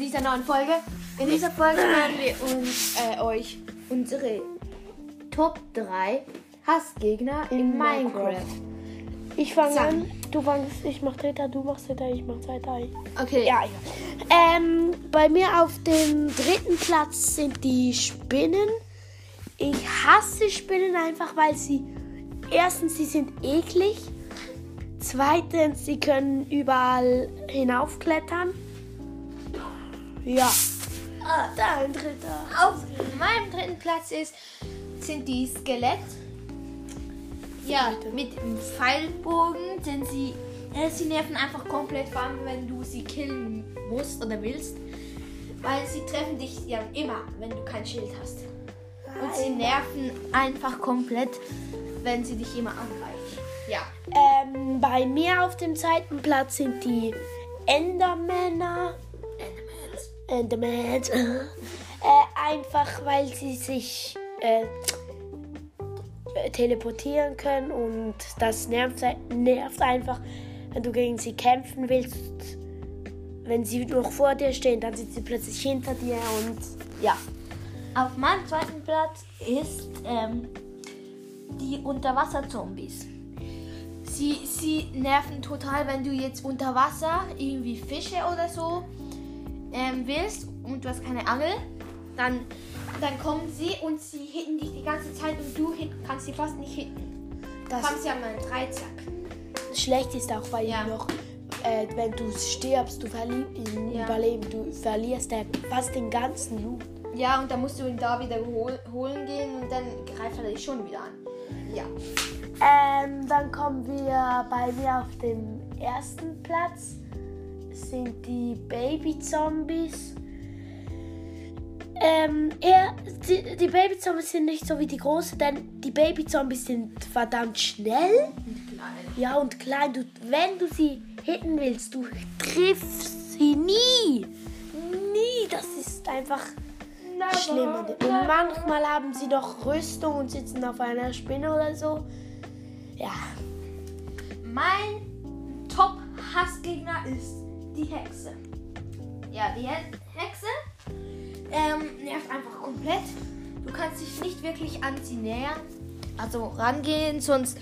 dieser neuen Folge. In dieser Folge werden wir uns, äh, euch unsere Top 3 Hassgegner in, In Minecraft. Minecraft. Ich fange an, du fangst, ich mach Dritter, du machst Dritter, ich mach Zweiter. Okay. Ja, ja. Ähm, bei mir auf dem dritten Platz sind die Spinnen. Ich hasse Spinnen einfach, weil sie erstens, sie sind eklig. Zweitens, sie können überall hinaufklettern. Ja. Ah, dein dritter. Auf meinem dritten Platz ist, sind die Skelett. Ja, mit dem Pfeilbogen sind sie. Äh, sie nerven einfach komplett, vor allem wenn du sie killen musst oder willst. Weil sie treffen dich ja immer, wenn du kein Schild hast. Und sie nerven einfach komplett, wenn sie dich immer angreifen. Ja. Ähm, bei mir auf dem zweiten Platz sind die Endermänner. Endermans. äh, einfach weil sie sich äh, teleportieren können und das nervt, nervt einfach, wenn du gegen sie kämpfen willst. Wenn sie noch vor dir stehen, dann sind sie plötzlich hinter dir und ja. Auf meinem zweiten Platz ist ähm, die Unterwasser-Zombies. Sie, sie nerven total, wenn du jetzt unter Wasser irgendwie Fische oder so ähm, willst und du hast keine Angel. Dann, dann kommen sie und sie hitten dich die ganze Zeit und du hit, kannst sie fast nicht hitten. Das Haben sie an meinen Dreizack. Schlecht ist auch, weil Ja. noch, äh, wenn du stirbst, du verli im Ja. Überleben, du verlierst ja fast den ganzen Loot. Ja, und dann musst du ihn da wieder hol, holen gehen und dann greift er dich schon wieder an. Ja. Ähm, dann kommen wir bei mir auf dem ersten Platz. Sind die Baby-Zombies. Ähm, eher, die, die Baby-Zombies sind nicht so wie die großen, denn die Baby-Zombies sind verdammt schnell. Ja, und klein. Du, wenn du sie hitten willst, du triffst sie nie. Nie. Das ist einfach schlimm. Und manchmal haben sie noch Rüstung und sitzen auf einer Spinne oder so. Ja. Mein Top-Hassgegner ist die Hexe. Ja, die He Hexe ähm, nervt einfach komplett. Du kannst dich nicht wirklich an sie nähern. Also rangehen, sonst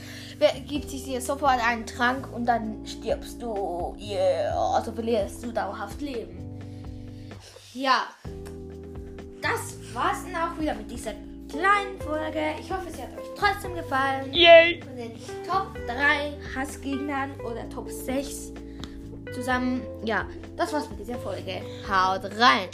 gibt sie dir sofort einen Trank und dann stirbst du. Yeah, also verlierst du dauerhaft Leben. Ja, das war's dann auch wieder mit dieser kleinen Folge. Ich hoffe, sie hat euch trotzdem gefallen Yay! von den Top 3 Hassgegnern oder Top 6 zusammen. Ja, das war's mit dieser Folge. Haut rein!